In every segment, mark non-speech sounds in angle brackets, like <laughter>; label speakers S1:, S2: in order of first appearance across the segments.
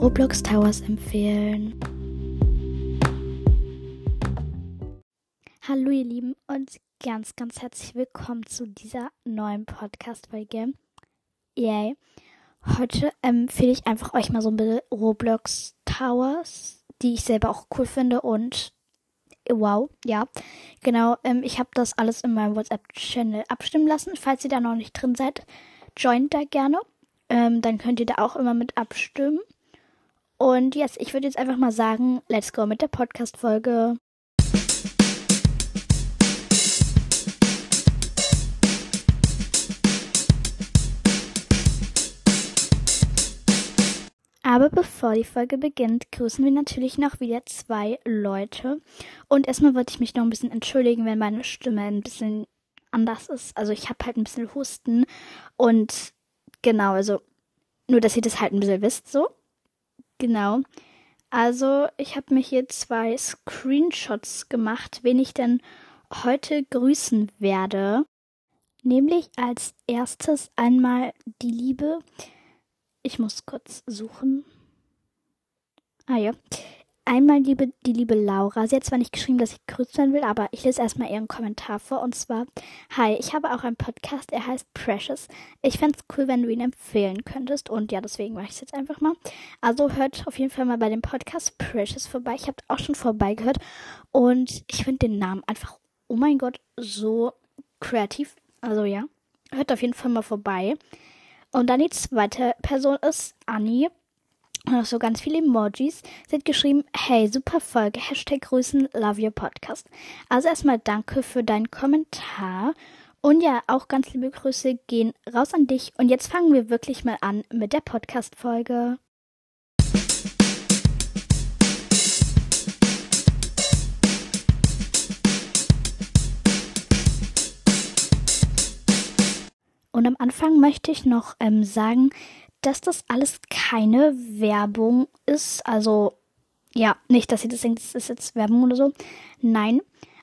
S1: Roblox Towers empfehlen. Hallo ihr Lieben und ganz, ganz herzlich willkommen zu dieser neuen Podcast-Folge. Yay. Heute empfehle ich einfach euch mal so ein bisschen Roblox Towers, die ich selber auch cool finde und wow, ja, genau. Ähm, ich habe das alles in meinem WhatsApp-Channel abstimmen lassen. Falls ihr da noch nicht drin seid, joint da gerne. Ähm, dann könnt ihr da auch immer mit abstimmen. Und yes, ich würde jetzt einfach mal sagen, let's go mit der Podcast-Folge. Aber bevor die Folge beginnt, grüßen wir natürlich noch wieder zwei Leute. Und erstmal wollte ich mich noch ein bisschen entschuldigen, wenn meine Stimme ein bisschen anders ist. Also ich habe halt ein bisschen Husten. Und genau, also nur, dass ihr das halt ein bisschen wisst, so. Genau. Also ich habe mir hier zwei Screenshots gemacht, wen ich denn heute grüßen werde. Nämlich als erstes einmal die liebe ich muss kurz suchen. Ah ja. Einmal liebe, die liebe Laura. Sie hat zwar nicht geschrieben, dass ich grüßt werden will, aber ich lese erstmal ihren Kommentar vor. Und zwar, Hi, ich habe auch einen Podcast, er heißt Precious. Ich fände es cool, wenn du ihn empfehlen könntest. Und ja, deswegen mache ich es jetzt einfach mal. Also hört auf jeden Fall mal bei dem Podcast Precious vorbei. Ich habe auch schon vorbeigehört. Und ich finde den Namen einfach, oh mein Gott, so kreativ. Also ja, hört auf jeden Fall mal vorbei. Und dann die zweite Person ist Annie. Und auch so ganz viele Emojis. Sie hat geschrieben, hey, super Folge, Hashtag Grüßen, love your podcast. Also erstmal danke für deinen Kommentar. Und ja, auch ganz liebe Grüße gehen raus an dich. Und jetzt fangen wir wirklich mal an mit der Podcast-Folge. Und am Anfang möchte ich noch ähm, sagen, dass das alles keine Werbung ist. Also, ja, nicht, dass ihr das denkt, das ist jetzt Werbung oder so. Nein.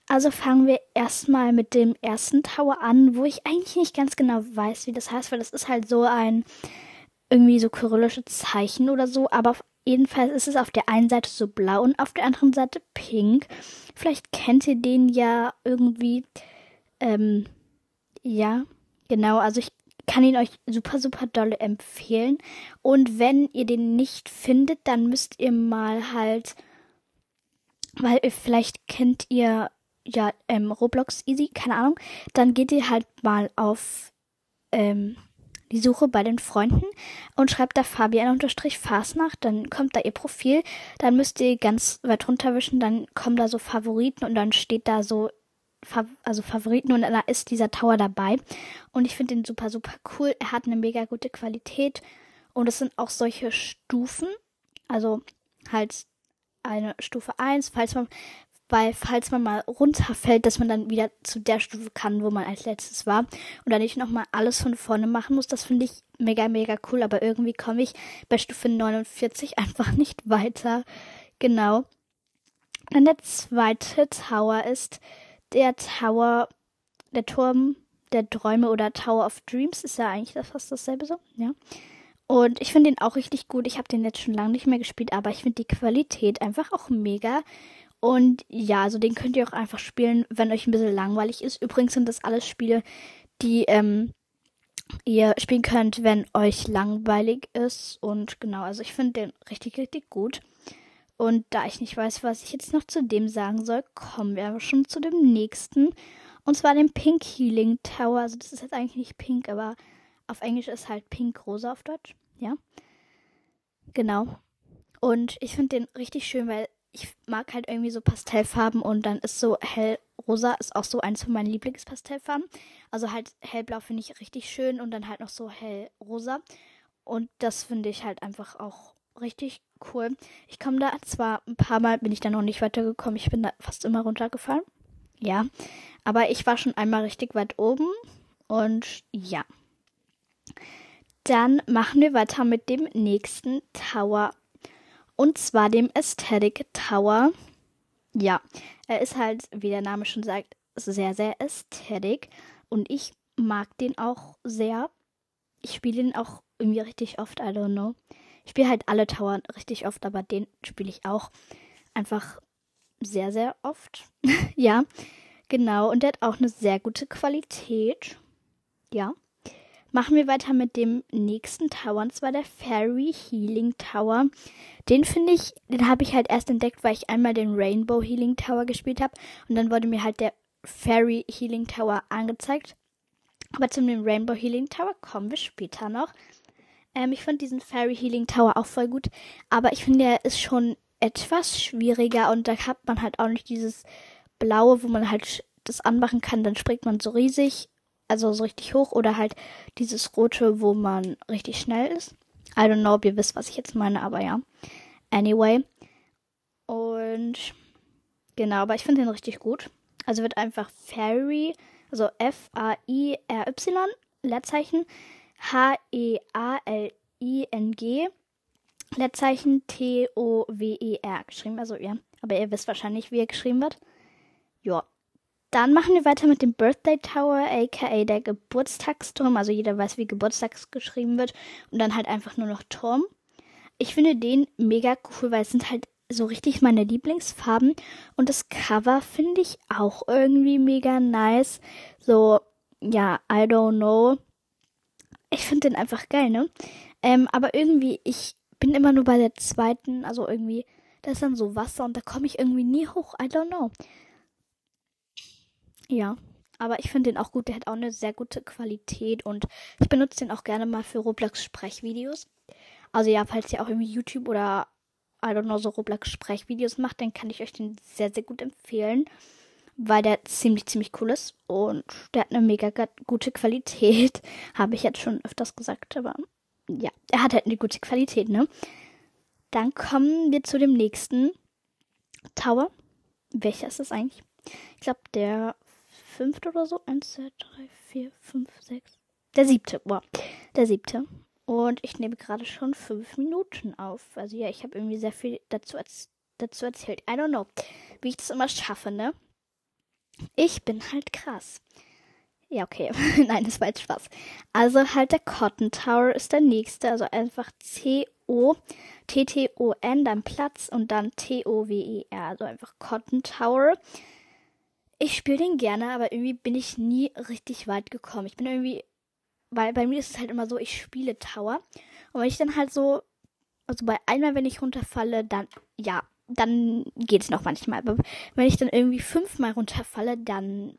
S1: Also fangen wir erstmal mit dem ersten Tower an, wo ich eigentlich nicht ganz genau weiß, wie das heißt, weil das ist halt so ein irgendwie so kyrillische Zeichen oder so, aber jedenfalls ist es auf der einen Seite so blau und auf der anderen Seite pink. Vielleicht kennt ihr den ja irgendwie. Ähm, ja, Genau, also ich kann ihn euch super, super dolle empfehlen. Und wenn ihr den nicht findet, dann müsst ihr mal halt, weil ihr vielleicht kennt ihr ja ähm, Roblox Easy, keine Ahnung, dann geht ihr halt mal auf ähm, die Suche bei den Freunden und schreibt da Fabian-Fasnacht, dann kommt da ihr Profil, dann müsst ihr ganz weit runterwischen, dann kommen da so Favoriten und dann steht da so also Favoriten und da ist dieser Tower dabei. Und ich finde den super, super cool. Er hat eine mega gute Qualität und es sind auch solche Stufen. Also halt eine Stufe 1, falls man, weil falls man mal runterfällt, dass man dann wieder zu der Stufe kann, wo man als letztes war. Und dann nicht nochmal alles von vorne machen muss. Das finde ich mega, mega cool. Aber irgendwie komme ich bei Stufe 49 <laughs> einfach nicht weiter. Genau. Dann der zweite Tower ist der Tower, der Turm der Träume oder Tower of Dreams ist ja eigentlich fast dasselbe so, ja. Und ich finde den auch richtig gut. Ich habe den jetzt schon lange nicht mehr gespielt, aber ich finde die Qualität einfach auch mega. Und ja, also den könnt ihr auch einfach spielen, wenn euch ein bisschen langweilig ist. Übrigens sind das alles Spiele, die ähm, ihr spielen könnt, wenn euch langweilig ist. Und genau, also ich finde den richtig, richtig gut. Und da ich nicht weiß, was ich jetzt noch zu dem sagen soll, kommen wir aber schon zu dem nächsten. Und zwar dem Pink Healing Tower. Also das ist jetzt eigentlich nicht pink, aber auf Englisch ist halt pink rosa auf Deutsch. Ja. Genau. Und ich finde den richtig schön, weil ich mag halt irgendwie so Pastellfarben und dann ist so hellrosa ist auch so eins von meinen Lieblingspastellfarben. Also halt hellblau finde ich richtig schön und dann halt noch so hellrosa. Und das finde ich halt einfach auch richtig cool. Ich komme da zwar ein paar Mal, bin ich da noch nicht weitergekommen. Ich bin da fast immer runtergefallen. Ja. Aber ich war schon einmal richtig weit oben. Und ja. Dann machen wir weiter mit dem nächsten Tower. Und zwar dem Aesthetic Tower. Ja, er ist halt, wie der Name schon sagt, sehr, sehr ästhetisch. Und ich mag den auch sehr. Ich spiele den auch irgendwie richtig oft, I don't know. Ich spiele halt alle Tower richtig oft, aber den spiele ich auch einfach sehr, sehr oft. <laughs> ja, genau. Und der hat auch eine sehr gute Qualität. Ja. Machen wir weiter mit dem nächsten Tower, und zwar der Fairy Healing Tower. Den finde ich, den habe ich halt erst entdeckt, weil ich einmal den Rainbow Healing Tower gespielt habe. Und dann wurde mir halt der Fairy Healing Tower angezeigt. Aber zu dem Rainbow Healing Tower kommen wir später noch. Ähm, ich fand diesen Fairy Healing Tower auch voll gut. Aber ich finde, er ist schon etwas schwieriger und da hat man halt auch nicht dieses blaue, wo man halt das anmachen kann, dann springt man so riesig, also so richtig hoch oder halt dieses rote, wo man richtig schnell ist. I don't know, ob ihr wisst, was ich jetzt meine, aber ja. Anyway. Und genau, aber ich finde den richtig gut. Also wird einfach Fairy, also F-A-I-R-Y, Leerzeichen, H-E-A-L-I-N-G Leerzeichen T-O-W-E-R geschrieben. Also ja, aber ihr wisst wahrscheinlich, wie er geschrieben wird. Ja. Dann machen wir weiter mit dem Birthday Tower, aka der Geburtstagsturm. Also jeder weiß, wie Geburtstags geschrieben wird. Und dann halt einfach nur noch Turm. Ich finde den mega cool, weil es sind halt so richtig meine Lieblingsfarben. Und das Cover finde ich auch irgendwie mega nice. So, ja, I don't know. Ich finde den einfach geil, ne? Ähm, aber irgendwie, ich bin immer nur bei der zweiten, also irgendwie, da ist dann so Wasser und da komme ich irgendwie nie hoch. I don't know. Ja, aber ich finde den auch gut. Der hat auch eine sehr gute Qualität und ich benutze den auch gerne mal für Roblox Sprechvideos. Also ja, falls ihr auch irgendwie YouTube oder I don't know, so Roblox Sprechvideos macht, dann kann ich euch den sehr, sehr gut empfehlen. Weil der ziemlich, ziemlich cool ist und der hat eine mega gute Qualität. <laughs> Habe ich jetzt schon öfters gesagt, aber ja, er hat halt eine gute Qualität, ne? Dann kommen wir zu dem nächsten Tower. Welcher ist das eigentlich? Ich glaube, der fünfte oder so. Eins, zwei, drei, vier, fünf, sechs. Der siebte. Wow. Der siebte. Und ich nehme gerade schon fünf Minuten auf. Also ja, ich habe irgendwie sehr viel dazu, dazu erzählt. I don't know, wie ich das immer schaffe, ne? Ich bin halt krass. Ja, okay. <laughs> Nein, das war jetzt Spaß. Also halt der Cotton Tower ist der nächste. Also einfach C-O, T-T-O-N, dann Platz und dann T-O-W-E-R. Also einfach Cotton Tower. Ich spiele den gerne, aber irgendwie bin ich nie richtig weit gekommen. Ich bin irgendwie, weil bei mir ist es halt immer so, ich spiele Tower. Und wenn ich dann halt so, also bei einmal, wenn ich runterfalle, dann, ja, dann geht es noch manchmal. Aber wenn ich dann irgendwie fünfmal runterfalle, dann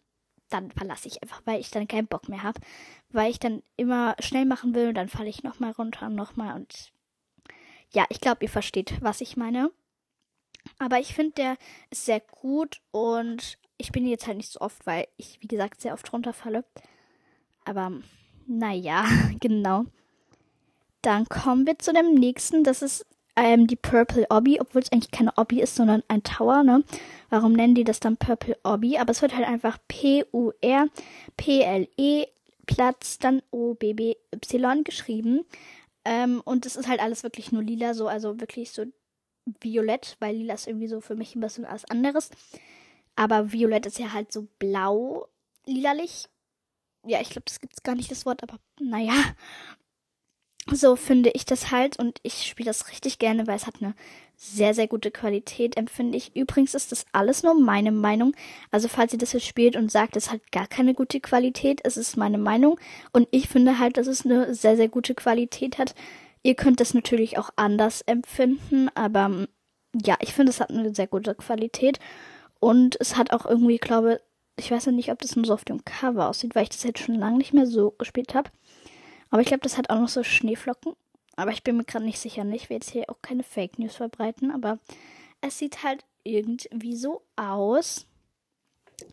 S1: dann verlasse ich einfach, weil ich dann keinen Bock mehr habe. Weil ich dann immer schnell machen will und dann falle ich nochmal runter und nochmal und ja, ich glaube, ihr versteht, was ich meine. Aber ich finde, der ist sehr gut und ich bin jetzt halt nicht so oft, weil ich, wie gesagt, sehr oft runterfalle. Aber naja, <laughs> genau. Dann kommen wir zu dem nächsten. Das ist ähm, die Purple Obby, obwohl es eigentlich keine Obby ist, sondern ein Tower, ne? Warum nennen die das dann Purple Obby? Aber es wird halt einfach P-U-R, P-L-E, Platz, dann O-B-B-Y geschrieben. Ähm, und es ist halt alles wirklich nur lila, so, also wirklich so violett, weil lila ist irgendwie so für mich ein bisschen was anderes. Aber violett ist ja halt so blau, lilalich. Ja, ich glaube, das gibt's gar nicht, das Wort, aber naja, so finde ich das halt und ich spiele das richtig gerne, weil es hat eine sehr, sehr gute Qualität, empfinde ich. Übrigens ist das alles nur meine Meinung. Also falls ihr das jetzt spielt und sagt, es hat gar keine gute Qualität, es ist meine Meinung. Und ich finde halt, dass es eine sehr, sehr gute Qualität hat. Ihr könnt das natürlich auch anders empfinden, aber ja, ich finde, es hat eine sehr gute Qualität. Und es hat auch irgendwie, glaube ich, weiß ja nicht, ob das nur so auf dem Cover aussieht, weil ich das jetzt schon lange nicht mehr so gespielt habe. Aber ich glaube, das hat auch noch so Schneeflocken. Aber ich bin mir gerade nicht sicher. Ich will jetzt hier auch keine Fake News verbreiten, aber es sieht halt irgendwie so aus.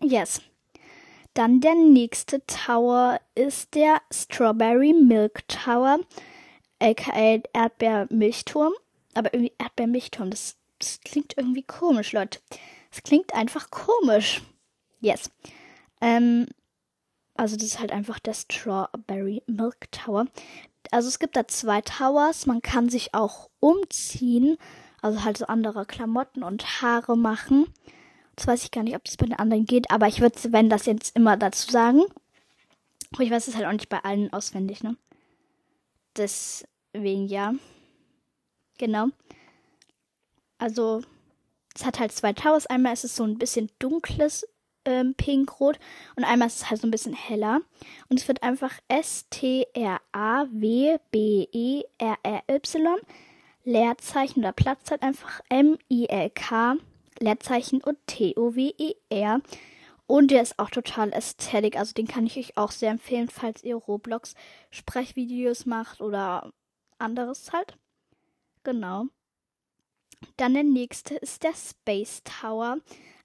S1: Yes. Dann der nächste Tower ist der Strawberry Milk Tower, aka Erdbeermilchturm. Aber irgendwie Erdbeermilchturm, das, das klingt irgendwie komisch, Leute. Es klingt einfach komisch. Yes. Ähm, also das ist halt einfach der Strawberry Milk Tower. Also es gibt da zwei Towers. Man kann sich auch umziehen. Also halt so andere Klamotten und Haare machen. Das weiß ich gar nicht, ob das bei den anderen geht. Aber ich würde, wenn das jetzt immer dazu sagen. Aber ich weiß es halt auch nicht bei allen auswendig, ne? Deswegen ja. Genau. Also, es hat halt zwei Towers. Einmal ist es so ein bisschen dunkles ähm, Pink-Rot und einmal ist es halt so ein bisschen heller. Und es wird einfach S-T-R-A-W-B-E-R-R-Y Leerzeichen oder Platz halt einfach M-I-L-K Leerzeichen und T-O-W-E-R. Und der ist auch total ästhetisch. Also den kann ich euch auch sehr empfehlen, falls ihr Roblox Sprechvideos macht oder anderes halt. Genau. Dann der nächste ist der Space Tower.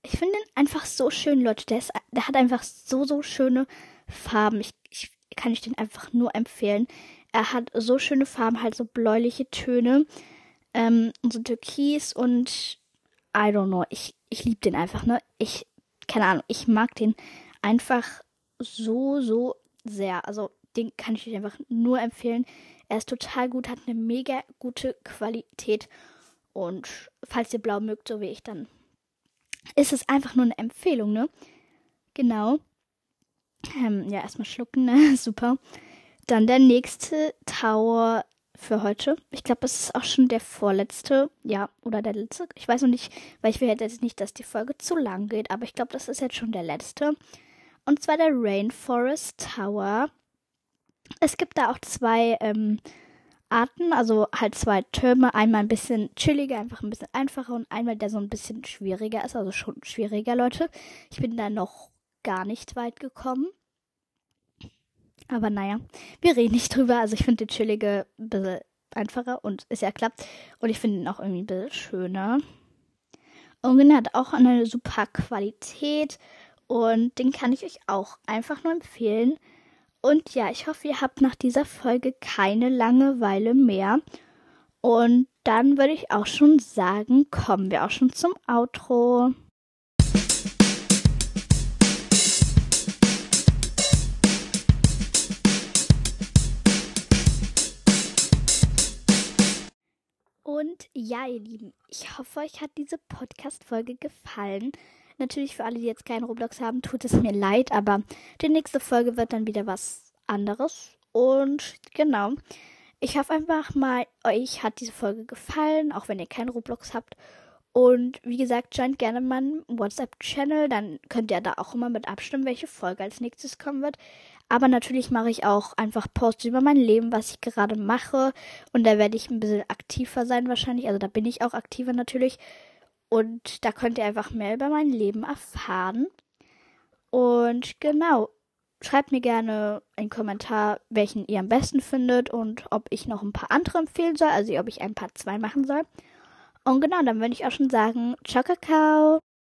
S1: Ich finde ihn einfach so schön, Leute. Der, ist, der hat einfach so, so schöne Farben. Ich, ich kann ich den einfach nur empfehlen. Er hat so schöne Farben, halt so bläuliche Töne. Ähm, so Türkis und I don't know. Ich, ich liebe den einfach, ne? Ich, keine Ahnung, ich mag den einfach so, so sehr. Also, den kann ich euch einfach nur empfehlen. Er ist total gut, hat eine mega gute Qualität. Und falls ihr blau mögt, so wie ich, dann ist es einfach nur eine Empfehlung, ne? Genau. Ähm, ja, erstmal schlucken, ne? <laughs> Super. Dann der nächste Tower für heute. Ich glaube, es ist auch schon der vorletzte, ja, oder der letzte. Ich weiß noch nicht, weil ich will jetzt nicht, dass die Folge zu lang geht, aber ich glaube, das ist jetzt schon der letzte. Und zwar der Rainforest Tower. Es gibt da auch zwei ähm, Arten, also halt zwei Türme. Einmal ein bisschen chilliger, einfach ein bisschen einfacher und einmal der so ein bisschen schwieriger ist, also schon schwieriger, Leute. Ich bin da noch gar nicht weit gekommen. Aber naja, wir reden nicht drüber. Also ich finde den chillige ein bisschen einfacher und ist ja klappt. Und ich finde ihn auch irgendwie ein bisschen schöner. Und er hat auch eine super Qualität. Und den kann ich euch auch einfach nur empfehlen. Und ja, ich hoffe, ihr habt nach dieser Folge keine Langeweile mehr. Und dann würde ich auch schon sagen, kommen wir auch schon zum Outro. Und ja, ihr Lieben, ich hoffe, euch hat diese Podcast-Folge gefallen. Natürlich für alle, die jetzt keinen Roblox haben, tut es mir leid, aber die nächste Folge wird dann wieder was anderes. Und genau. Ich hoffe einfach mal, euch hat diese Folge gefallen, auch wenn ihr keinen Roblox habt. Und wie gesagt, joint gerne meinen WhatsApp-Channel, dann könnt ihr da auch immer mit abstimmen, welche Folge als nächstes kommen wird. Aber natürlich mache ich auch einfach Posts über mein Leben, was ich gerade mache. Und da werde ich ein bisschen aktiver sein wahrscheinlich. Also da bin ich auch aktiver natürlich. Und da könnt ihr einfach mehr über mein Leben erfahren. Und genau, schreibt mir gerne einen Kommentar, welchen ihr am besten findet und ob ich noch ein paar andere empfehlen soll, also ob ich ein paar zwei machen soll. Und genau, dann würde ich auch schon sagen, ciao, Kakao.